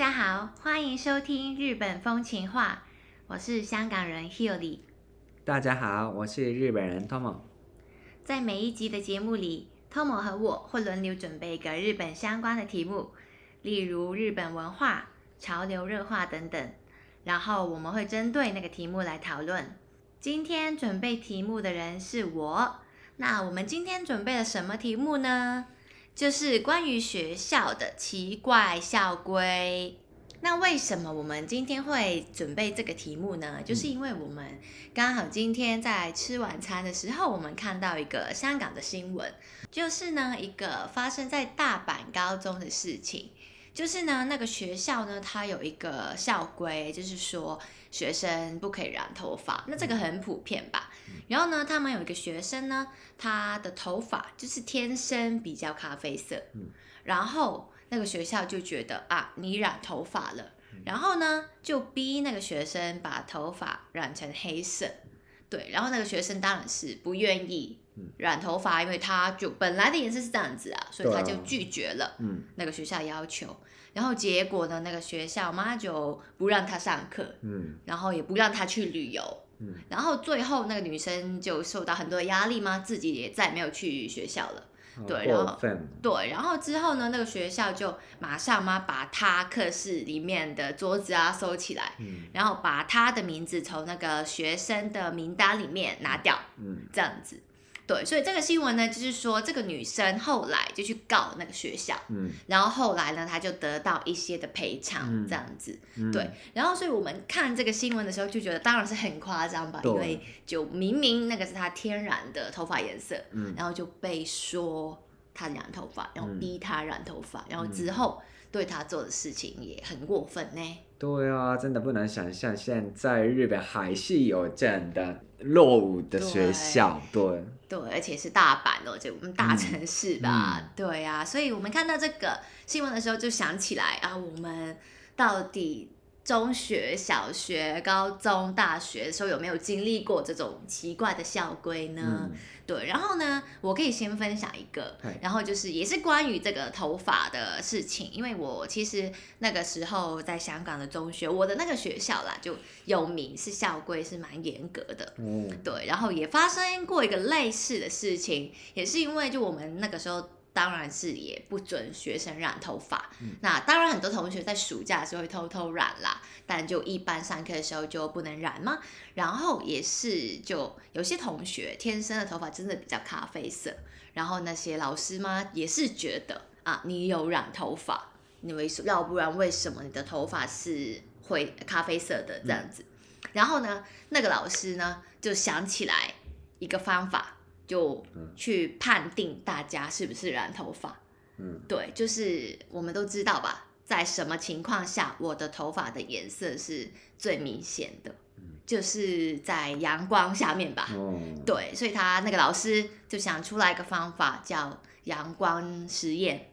家好，欢迎收听日本风情话，我是香港人 Hilly。大家好，我是日本人 Tomo。在每一集的节目里，Tomo 和我会轮流准备一个日本相关的题目，例如日本文化、潮流热化等等，然后我们会针对那个题目来讨论。今天准备题目的人是我，那我们今天准备了什么题目呢？就是关于学校的奇怪校规。那为什么我们今天会准备这个题目呢？就是因为我们刚好今天在吃晚餐的时候，我们看到一个香港的新闻，就是呢一个发生在大阪高中的事情。就是呢，那个学校呢，它有一个校规，就是说学生不可以染头发。那这个很普遍吧？然后呢，他们有一个学生呢，他的头发就是天生比较咖啡色。然后那个学校就觉得啊，你染头发了，然后呢，就逼那个学生把头发染成黑色。对，然后那个学生当然是不愿意染头发，因为他就本来的颜色是这样子啊，所以他就拒绝了那个学校要求。然后结果呢，那个学校妈就不让他上课，嗯。然后也不让他去旅游，嗯。然后最后那个女生就受到很多压力嘛，自己也再没有去学校了。对，然后对，然后之后呢，那个学校就马上嘛把他课室里面的桌子啊收起来，然后把他的名字从那个学生的名单里面拿掉，嗯。这样子。对，所以这个新闻呢，就是说这个女生后来就去告那个学校，嗯，然后后来呢，她就得到一些的赔偿，这样子，对，然后所以我们看这个新闻的时候就觉得当然是很夸张吧，因为就明明那个是她天然的头发颜色，嗯，然后就被说她染头发，然后逼她染头发，然后之后对他做的事情也很过分呢。对啊，真的不能想象现在日本还是有这样的落伍的学校，对。对，而且是大阪哦，就我们大城市吧，对呀，所以我们看到这个新闻的时候，就想起来啊，我们到底。中学、小学、高中、大学的时候有没有经历过这种奇怪的校规呢？对，然后呢，我可以先分享一个，然后就是也是关于这个头发的事情，因为我其实那个时候在香港的中学，我的那个学校啦就有名是校规是蛮严格的，嗯，对，然后也发生过一个类似的事情，也是因为就我们那个时候。当然是也不准学生染头发。那当然很多同学在暑假的时候会偷偷染啦，但就一般上课的时候就不能染吗？然后也是就有些同学天生的头发真的比较咖啡色，然后那些老师嘛也是觉得啊你有染头发，你为要不然为什么你的头发是灰咖啡色的这样子？然后呢那个老师呢就想起来一个方法。就去判定大家是不是染头发，嗯，对，就是我们都知道吧，在什么情况下我的头发的颜色是最明显的，就是在阳光下面吧，对，所以他那个老师就想出来一个方法叫阳光实验，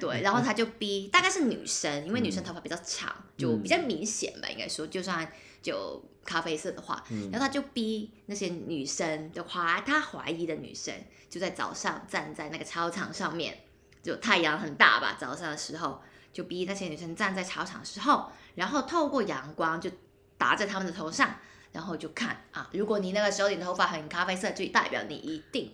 对，然后他就逼，大概是女生，因为女生头发比较长，就比较明显吧，应该说，就算就。咖啡色的话，然后他就逼那些女生就怀，他怀疑的女生就在早上站在那个操场上面，就太阳很大吧，早上的时候就逼那些女生站在操场的时候，然后透过阳光就打在他们的头上，然后就看啊，如果你那个时候你的头发很咖啡色，就代表你一定。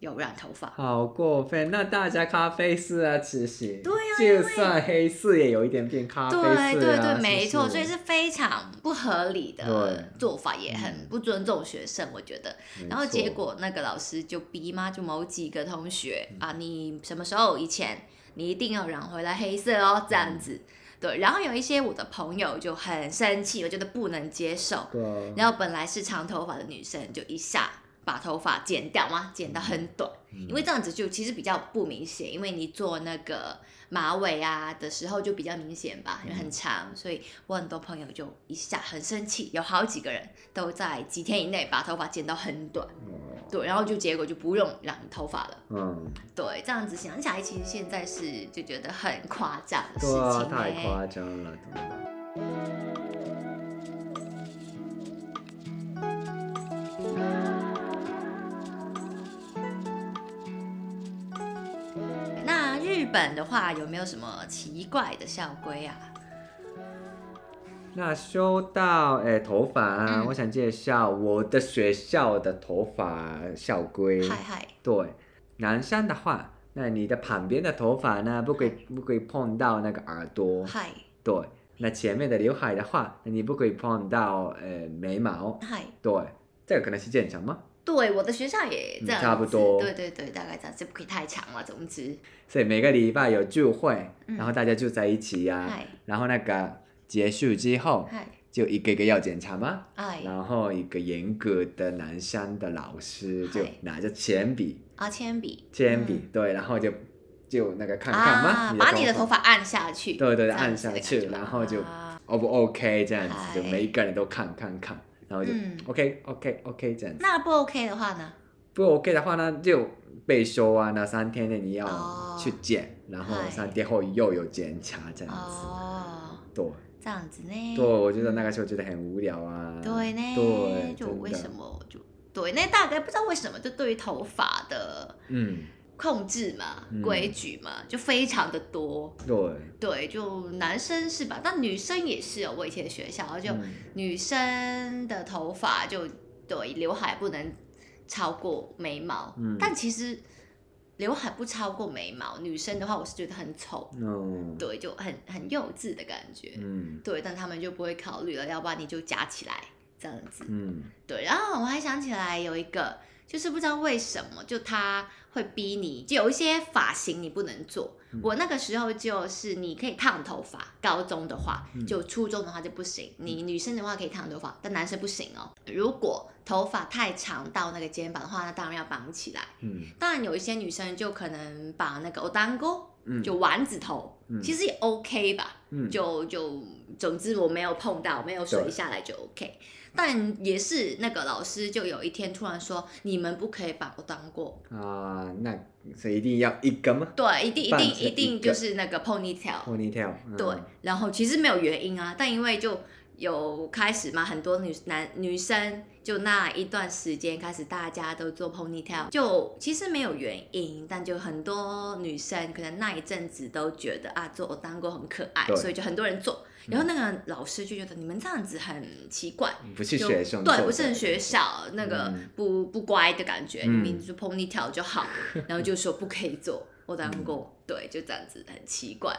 有染头发，好过分！那大家咖啡色啊，其实对啊，就算黑色也有一点变咖啡色啊，对对对，没错，所以是非常不合理的做法，也很不尊重学生，我觉得。然后结果那个老师就逼嘛，就某几个同学啊，你什么时候以前你一定要染回来黑色哦，这样子。对，然后有一些我的朋友就很生气，我觉得不能接受。对，然后本来是长头发的女生就一下。把头发剪掉吗？剪到很短，因为这样子就其实比较不明显。因为你做那个马尾啊的时候就比较明显吧，因为很长，所以我很多朋友就一下很生气，有好几个人都在几天以内把头发剪到很短，对，然后就结果就不用染头发了。嗯，对，这样子想起来，其实现在是就觉得很夸张的事情，太夸张了。本的话有没有什么奇怪的校规啊？那说到诶头发啊，嗯我想介绍我的学校的头发校规。嗨嗨，对，男生的话，那你的旁边的头发呢，不可以不可以碰到那个耳朵。嗨对，那前面的刘海的话，那你不可以碰到呃眉毛。嗨。对，这个可能是正常吗？对，我的学校也这样差不多对对对，大概这样，就不可以太长了。总之，所以每个礼拜有聚会，嗯然后大家就在一起呀、嗨然后那个结束之后，就一个一个要检查吗？哎然后一个严格的男生的老师就拿着铅笔，啊，铅笔，铅笔、嗯对，然后就就那个看看吗？啊，把你的头发发按下去，对对对按下去然后就啊 O 不 OK 这样子，就每一个人都看看看，然后就、嗯 OK OK OK 这样子。那不 OK 的话呢？不 OK 的话呢，就被收啊，那三天内你要哦去检，然后三天后又有检查这样子。哦，对这样子呢？对，我觉得那个时候觉得很无聊啊。对呢，对，就为什么就对，那大概不知道为什么，就对于头发的嗯，控制嘛、嗯规矩嘛，就非常的多。对，对，就男生是吧？但女生也是哦。我以前学校就、嗯女生的头发就对刘海不能超过眉毛，嗯但其实刘海不超过眉毛，女生的话我是觉得很丑，嗯，对，就很很幼稚的感觉。嗯对，但他们就不会考虑了，要不然你就夹起来这样子。嗯对，然后我还想起来有一个，就是不知道为什么，就他会逼你，就有一些发型你不能做。嗯我那个时候就是你可以烫头发，高中的话，嗯就初中的话就不行。你女生的话可以烫头发，但男生不行哦。如果头发太长到那个肩膀的话，那当然要绑起来。嗯当然有一些女生就可能把那个单钩，嗯，就丸子头，嗯其实也 OK 吧。嗯就就总之我没有碰到，没有水下来就 OK。但也是那个老师就有一天突然说，你们不可以把我当过，啊，那所以一定要一个吗？对，一定一定一定就是那个 ponytail，？ponytail，嗯。对，然后其实没有原因啊，但因为就有开始嘛，很多女男女生就那一段时间开始大家都做 ponytail，就其实没有原因，但就很多女生可能那一阵子都觉得啊做单过很可爱，所以就很多人做。然后那个老师就觉得你们这样子很奇怪，不是就学生对，不是很学校那个嗯。不、不乖的感觉，嗯。你们就 ponytail 就好，然后就说不可以做，我当过，对，就这样子很奇怪，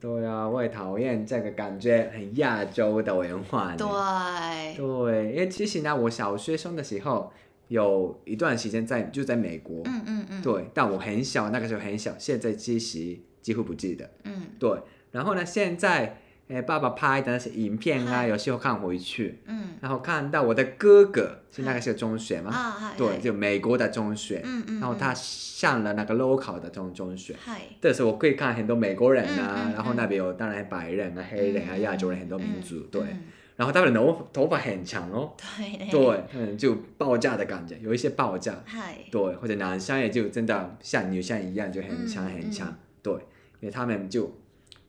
对啊，我也讨厌这个感觉很亚洲的文化呢。对，对，因为其实呢，我小学生的时候有一段时间在就在美国，嗯嗯嗯，对，但我很小，那个时候很小，现在其实几乎不记得。嗯。对，然后呢，现在诶爸爸拍的那些影片啊，有时候看回去，嗯。然后看到我的哥哥是那个时候中学嘛，啊，对，就美国的中学，嗯嗯，然后他上了那个 local 的中中学。嗨，这时候我可以看很多美国人啊，然后那边有当然白人啊、黑人啊、嗯亚洲人很多民族，对，嗯。然后他们的头头发很长哦，对。对，嗯就爆炸的感觉，有一些爆炸，对，或者男生也就真的像女生一样就很长嗯很长，嗯。对，因为他们就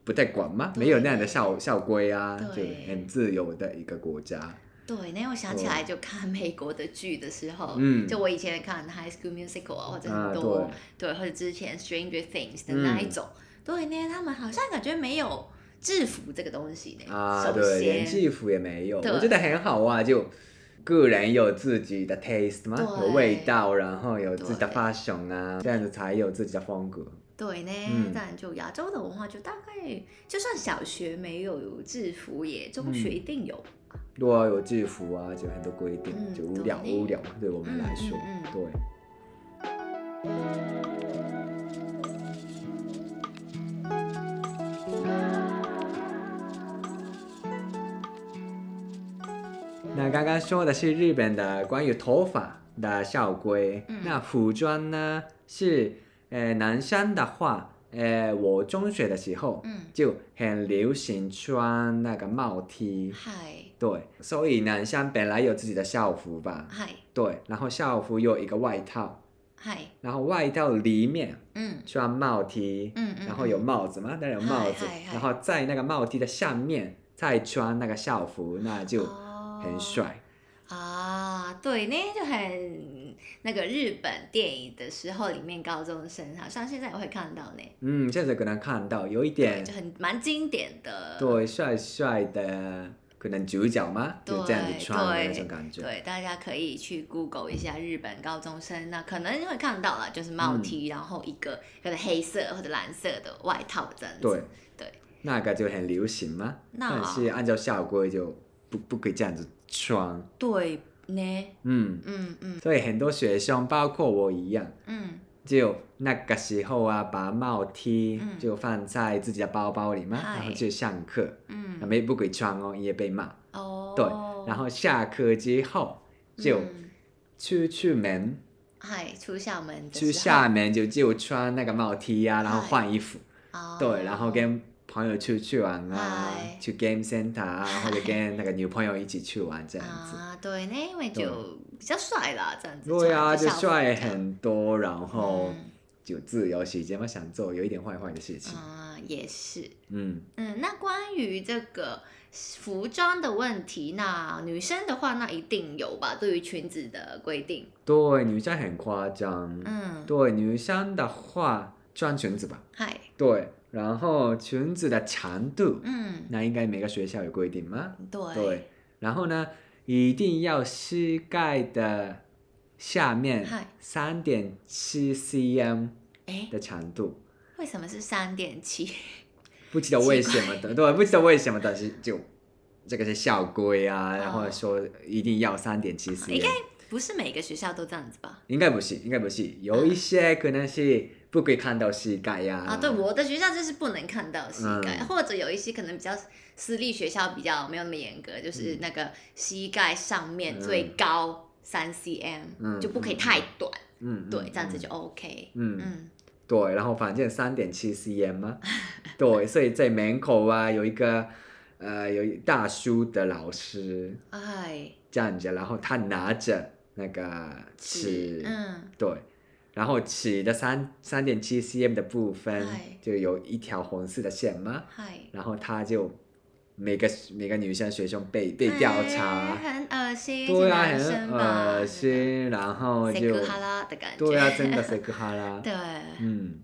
不太管嘛，对。没有那样的校校规啊，就很自由的一个国家，对，那我想起来就看美国的剧的时候，嗯。就我以前看《High School Musical》啊，或者啊很多、对，或者之前《Stranger Things》的那一种，对呢，他们好像感觉没有制服这个东西呢。啊，首对，连，制服也没有，我觉得很好啊，就个人有自己的 taste 嘛，有味道，然后有自己的对。fashion 啊，这样子才有自己的风格。对呢，嗯当然就亚洲的文化，就大概就算小学没有制服，也中学一定有。如果有制服啊，就很多规定，嗯就无聊对无聊，对我们来说，对。那刚刚说的是日本的关于头发的校规，嗯那服装呢是，呃，男生的话，呃，我中学的时候嗯，就很流行穿那个帽 T，嗨。对，所以男生本来有自己的校服吧，嗨。对，然后校服有一个外套，嗨，然后外套里面嗯。穿帽 T，嗯嗯，然后有帽子嘛，当然有帽子。然后在那个帽 T 的下面再穿那个校服，那就哦。很帅。啊，对呢，就很那个日本电影的时候，里面高中生好像现在也会看到呢，嗯，现在可能看到有一，点就很蛮经典的，对帅帅的可能主角吗？就这样子穿的那种感觉。对，大家可以去 Google 一下日本高中生，那可能会看到了，就是帽 T，、然后一个可能黑色或者蓝色的外套这样子。对对那个就很流行吗，那但是按照校规就不不可以这样子穿。对呢，嗯，嗯嗯。所以很多学生，包括我一样，嗯，就那个时候啊，把帽 T 嗯。就放在自己的包包里嘛，嗨。然后去上课，嗯。那没不给穿哦，也被骂。哦，对，然后下课之后就嗯出去门，嗨出校门的去时候。厦门就就穿那个帽 T 啊，然后嗨换衣服，哦。对，然后跟朋友出去玩啊，去 game center 啊，或者跟那个女朋友一起去玩这样子。啊，对，那因为就比较帅啦，这样子。对啊，就帅很多，然后嗯就自由时间嘛，想做有一点坏坏的事情。啊、也是。嗯，嗯，那关于这个服装的问题，那女生的话，那一定有吧？对于裙子的规定，对，女生很夸张。嗯，对，女生的话穿裙子吧。嗨，对，然后裙子的长度，嗯，那应该每个学校有规定吗？对，对，然后呢，一定要膝盖的下面嗨。三点七 cm 哎，的长度，为什么是三点七？不知道为什么的，对，不知道为什么，但是就这个是校规啊，然后哦说一定要三点七应 cm，该不是每个学校都这样子吧？应该不是，应该不是，有一些可能是不可以看到膝盖呀、啊，对，我的学校就是不能看到膝盖，嗯。或者有一些可能比较私立学校比较没有那么严格，就是那个膝盖上面最高三 cm、嗯就不可以太短，嗯，对，嗯这样子就 OK。嗯。嗯，对，然后反正三点七 cm 嘛，对，所以在门口啊有一个呃有一大叔的老师哎，站着，然后他拿着那个尺，嗯，对，然后尺的三三点七 cm 的部分就有一条红色的线吗，然后他就每个每个女生学生被被调查，哎很恶心，对啊，很恶，心，然后就对啊，真的塞克哈拉，对。嗯，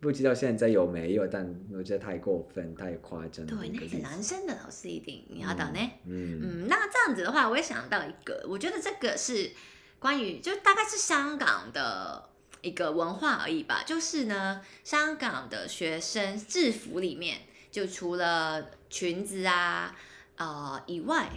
不知道现在有没有，但我觉得太过分、太夸张了。对，那个男生的老师一定你要到呢。嗯，嗯，那这样子的话，我也想到一个，我觉得这个是关于，就大概是香港的一个文化而已吧。就是呢，香港的学生制服里面，就除了裙子啊，呃以外，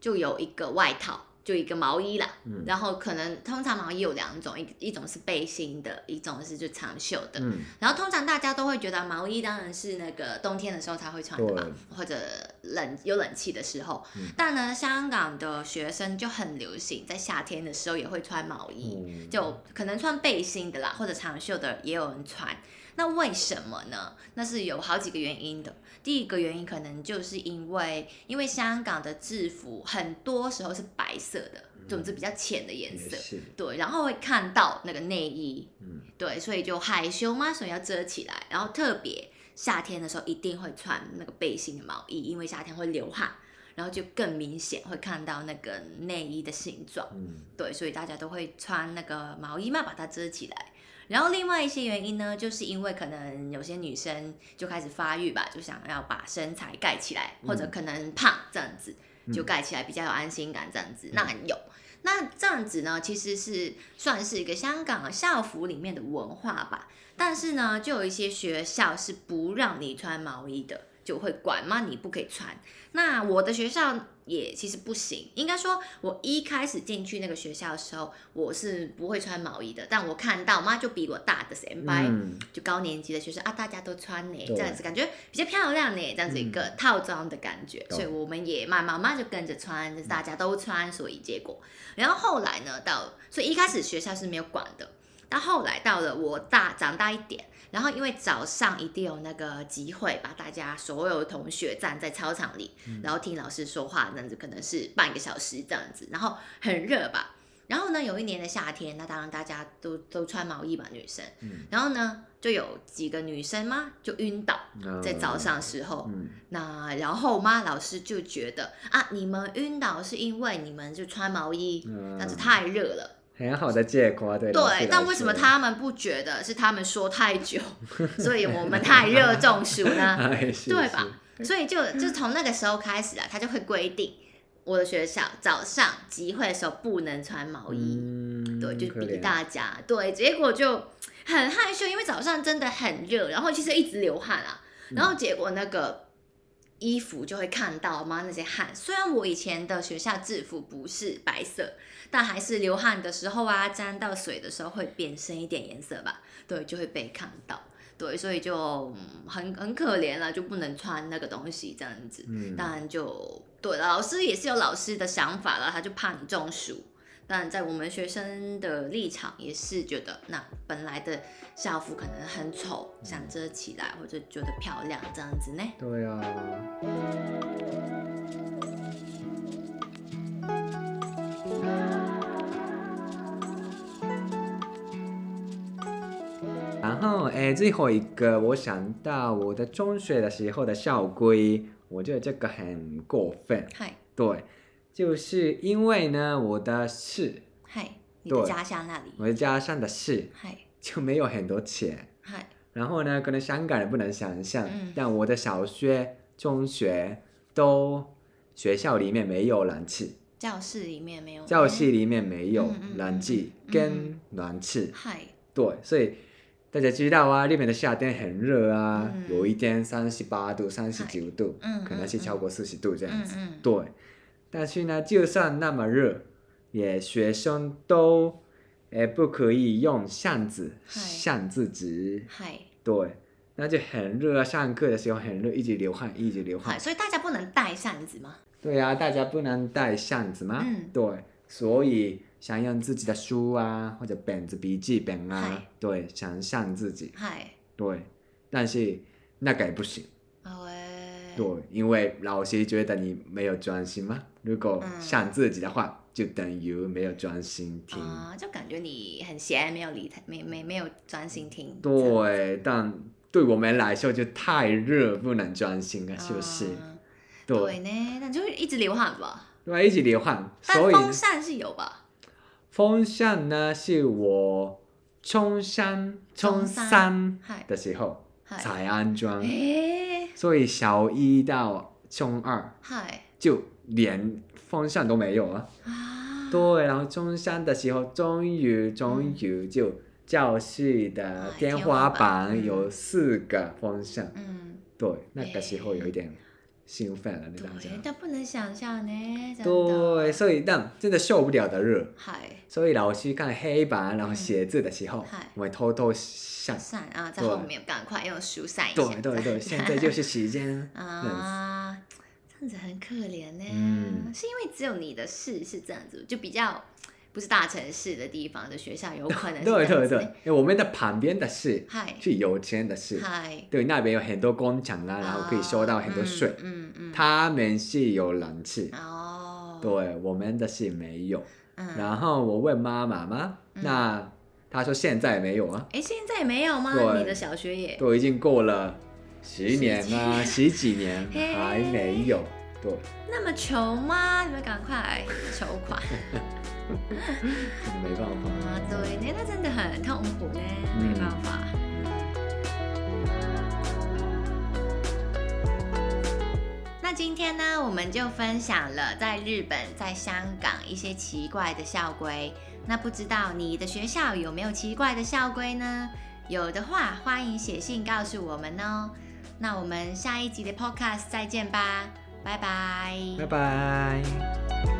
就有一个外套，就一个毛衣啦。嗯然后可能通常毛衣有两种，一一种是背心的，一种是就长袖的。嗯，然后通常大家都会觉得毛衣当然是那个冬天的时候才会穿的吧，或者冷有冷气的时候。嗯但呢，香港的学生就很流行，在夏天的时候也会穿毛衣，嗯就可能穿背心的啦，或者长袖的也有人穿。那为什么呢？那是有好几个原因的。第一个原因可能就是因为，因为香港的制服很多时候是白色的，总之比较浅的颜色。对，然后会看到那个内衣，嗯对，所以就害羞嘛，所以要遮起来。然后特别夏天的时候一定会穿那个背心的毛衣，因为夏天会流汗，然后就更明显会看到那个内衣的形状。嗯对，所以大家都会穿那个毛衣嘛，把它遮起来。然后另外一些原因呢，就是因为可能有些女生就开始发育吧，就想要把身材盖起来，或者可能胖这样子，就盖起来比较有安心感这样子。那有，那这样子呢，其实是算是一个香港校服里面的文化吧。但是呢，就有一些学校是不让你穿毛衣的，就会管嘛，你不可以穿。那我的学校也其实不行，应该说，我一开始进去那个学校的时候，我是不会穿毛衣的。但我看到妈就比我大的先辈，嗯就高年级的学生啊，大家都穿呢，这样子感觉比较漂亮呢，这样子一个套装的感觉，懂所以我们也慢慢慢就跟着穿，就是大家都穿，所以结果，然后后来呢，到所以一开始学校是没有管的，到后来到了我大长大一点。然后因为早上一定有那个集会，把大家所有同学站在操场里，然后听老师说话，这样子可能是半个小时这样子，然后很热吧。然后呢，有一年的夏天，那当然大家都都穿毛衣嘛，女生。嗯然后呢，就有几个女生嘛，就晕倒嗯在早上时候。嗯那然后嘛，老师就觉得啊，你们晕倒是因为你们就穿毛衣，嗯但是太热了。很好的借口啊，对对，但为什么他们不觉得是他们说太久，所以我们太热中暑呢？哎对吧？所以就就从那个时候开始啊，他就会规定我的学校早上集会的时候不能穿毛衣，嗯，对，就逼大家，对，结果就很害羞，因为早上真的很热，然后其实一直流汗啊，然后结果那个衣服就会看到吗那些汗。虽然我以前的学校制服不是白色，但还是流汗的时候啊，沾到水的时候会变深一点颜色吧，对，就会被看到。对，所以就、嗯很很可怜了，就不能穿那个东西这样子。嗯当然就对了，老师也是有老师的想法了，他就怕你中暑。但在我们学生的立场，也是觉得那本来的校服可能很丑，想遮起来或者觉得漂亮这样子呢。对啊。然后，哎，最后一个，我想到我的中学的时候的校规，我觉得这个很过分。嗨对，就是因为呢，我的市，嗨，你的对家乡那里？我的家乡的市嗨。就没有很多钱，嗨。然后呢，可能香港人不能想象，嗯。但我的小学、中学都学校里面没有冷气，教室里面没有。教室里面没有嗯嗯嗯冷气嗯。跟暖气，嗨。对，所以大家知道啊，日本的夏天很热啊，嗯。有一天三十八度、三十九度，嗯可能是嗯。超过四十度这样子，嗯嗯。对。但是呢，就算那么热，也学生都，诶，不可以用扇子扇自己。嗨对，那就很热啊，上课的时候很热，一直流汗，一直流汗，。所以大家不能带扇子吗？对呀、大家不能带扇子吗。嗯对，所以想用自己的书啊，或者本子、笔记本啊嗨，对，想扇自己。嗨，对，但是那个也不行。对，因为老师觉得你没有专心嘛。如果想自己的话，就等于没有专心听。啊，就感觉你很闲，没有理他，没没没有专心听。对，但对我们来说就太热，不能专心啊，是不是？嗯对，对呢，那就会一直流汗吧。对，一直流汗，但所以风扇是有吧？风扇呢是我冲山冲冲山山嗨的时候才安装，诶，所以小一到中二嗨就连方向都没有啊。啊，对，然后中山的时候，终于终于就教室的哎天天花花板板有嗯四个方向。嗯，对，那个时候有一点兴奋了，你知道吗？对，但不能想象呢，对，，所以但真的受不了的热，嗨，所以老师看黑板然后写字的时候，嗨我会偷偷扇。扇啊，在后面赶快用书扇一下。对对对，现在就是时间。啊，这样子很可怜呢。嗯是因为只有你的市是这样子，就比较不是大城市的地方的学校，有可能是对对对因为我们的旁边的市嗨是有钱的市，嗨，对，那边有很多工厂啊，然后可以收到很多税。嗯嗯嗯。他们是有冷气，哦。。对，我们的是没有。嗯。然后我问妈妈吗，那她说现在没有啊，哎，现在没有吗？你的小学也。都已经过了十年啊，十几年嘿还没有。对，那么穷吗？你们赶快筹款没办法。啊！对，那那真的很痛苦呢，嗯没办法。那今天呢，我们就分享了在日本、在香港一些奇怪的校规。那不知道你的学校有没有奇怪的校规呢？有的话，欢迎写信告诉我们哦。那我们下一集的 Podcast 再见吧，拜拜。拜拜。